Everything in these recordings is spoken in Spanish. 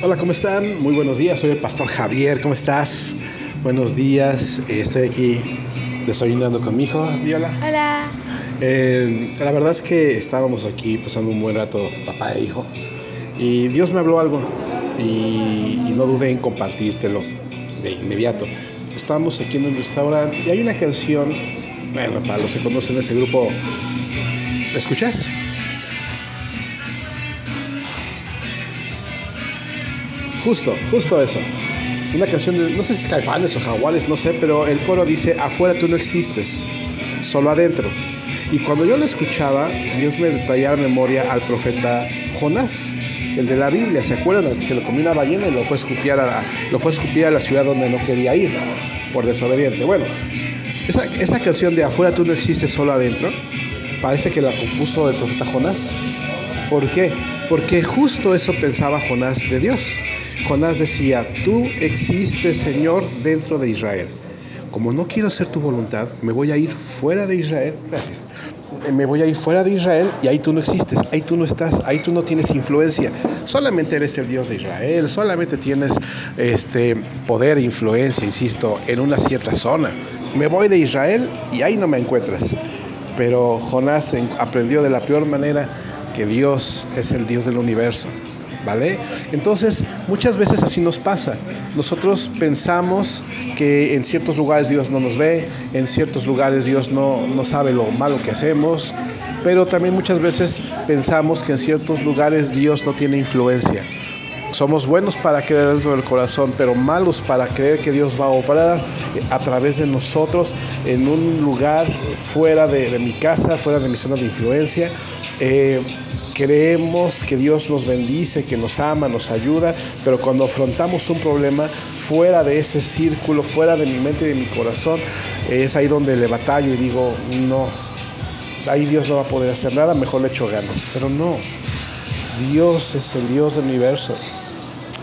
Hola, ¿cómo están? Muy buenos días, soy el pastor Javier, ¿cómo estás? Buenos días, eh, estoy aquí desayunando con mi hijo. Diola. Hola. Eh, la verdad es que estábamos aquí pasando un buen rato, papá e hijo, y Dios me habló algo y, y no dudé en compartírtelo de inmediato. Estábamos aquí en un restaurante y hay una canción, bueno, para los que conocen ese grupo, ¿la escuchas? Justo, justo eso. Una canción de, no sé si es caifanes o jaguares, no sé, pero el coro dice, afuera tú no existes, solo adentro. Y cuando yo lo escuchaba, Dios me detallaba la memoria al profeta Jonás, el de la Biblia, ¿se acuerdan? El que se lo comió una ballena y lo fue a escupir a la, lo fue escupir a la ciudad donde no quería ir, por desobediente. Bueno, esa, esa canción de afuera tú no existes, solo adentro, parece que la compuso el profeta Jonás. ¿Por qué? Porque justo eso pensaba Jonás de Dios. Jonás decía, tú existes, Señor, dentro de Israel. Como no quiero hacer tu voluntad, me voy a ir fuera de Israel. Gracias. Me voy a ir fuera de Israel y ahí tú no existes, ahí tú no estás, ahí tú no tienes influencia. Solamente eres el Dios de Israel, solamente tienes este poder e influencia, insisto, en una cierta zona. Me voy de Israel y ahí no me encuentras. Pero Jonás aprendió de la peor manera que Dios es el Dios del universo. ¿Vale? Entonces, muchas veces así nos pasa. Nosotros pensamos que en ciertos lugares Dios no nos ve, en ciertos lugares Dios no, no sabe lo malo que hacemos, pero también muchas veces pensamos que en ciertos lugares Dios no tiene influencia. Somos buenos para creer dentro del corazón, pero malos para creer que Dios va a obrar a través de nosotros en un lugar fuera de, de mi casa, fuera de mi zona de influencia. Eh, creemos que Dios nos bendice, que nos ama, nos ayuda, pero cuando afrontamos un problema fuera de ese círculo, fuera de mi mente y de mi corazón, es ahí donde le batallo y digo, no, ahí Dios no va a poder hacer nada, mejor le echo ganas. Pero no, Dios es el Dios del universo.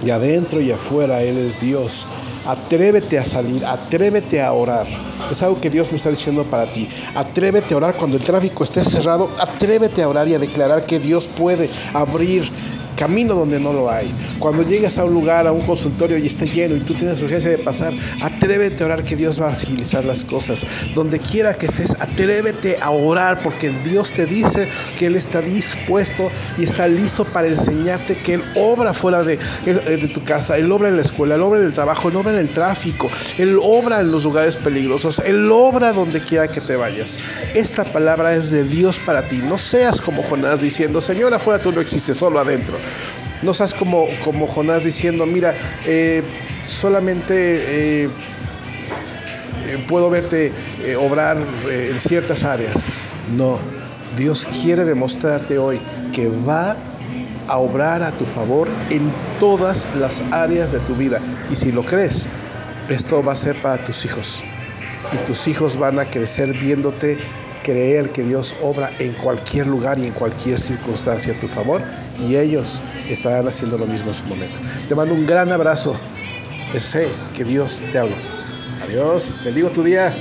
Y adentro y afuera Él es Dios. Atrévete a salir, atrévete a orar. Es algo que Dios me está diciendo para ti. Atrévete a orar cuando el tráfico esté cerrado. Atrévete a orar y a declarar que Dios puede abrir camino donde no lo hay. Cuando llegues a un lugar, a un consultorio y esté lleno y tú tienes urgencia de pasar, atrévete a orar que Dios va a agilizar las cosas. Donde quiera que estés, atrévete a orar porque Dios te dice que Él está dispuesto y está listo para enseñarte que Él obra fuera de, de tu casa, Él obra en la escuela, Él obra en el trabajo, Él obra en el tráfico, Él obra en los lugares peligrosos, Él obra donde quiera que te vayas. Esta palabra es de Dios para ti. No seas como Jonás diciendo, Señor, afuera tú no existes, solo adentro. No seas como, como Jonás diciendo, mira, eh, solamente eh, eh, puedo verte obrar en ciertas áreas. No, Dios quiere demostrarte hoy que va a obrar a tu favor en todas las áreas de tu vida. Y si lo crees, esto va a ser para tus hijos. Y tus hijos van a crecer viéndote creer que Dios obra en cualquier lugar y en cualquier circunstancia a tu favor y ellos estarán haciendo lo mismo en su momento. Te mando un gran abrazo. Sé que Dios te habla. Adiós. Bendigo tu día.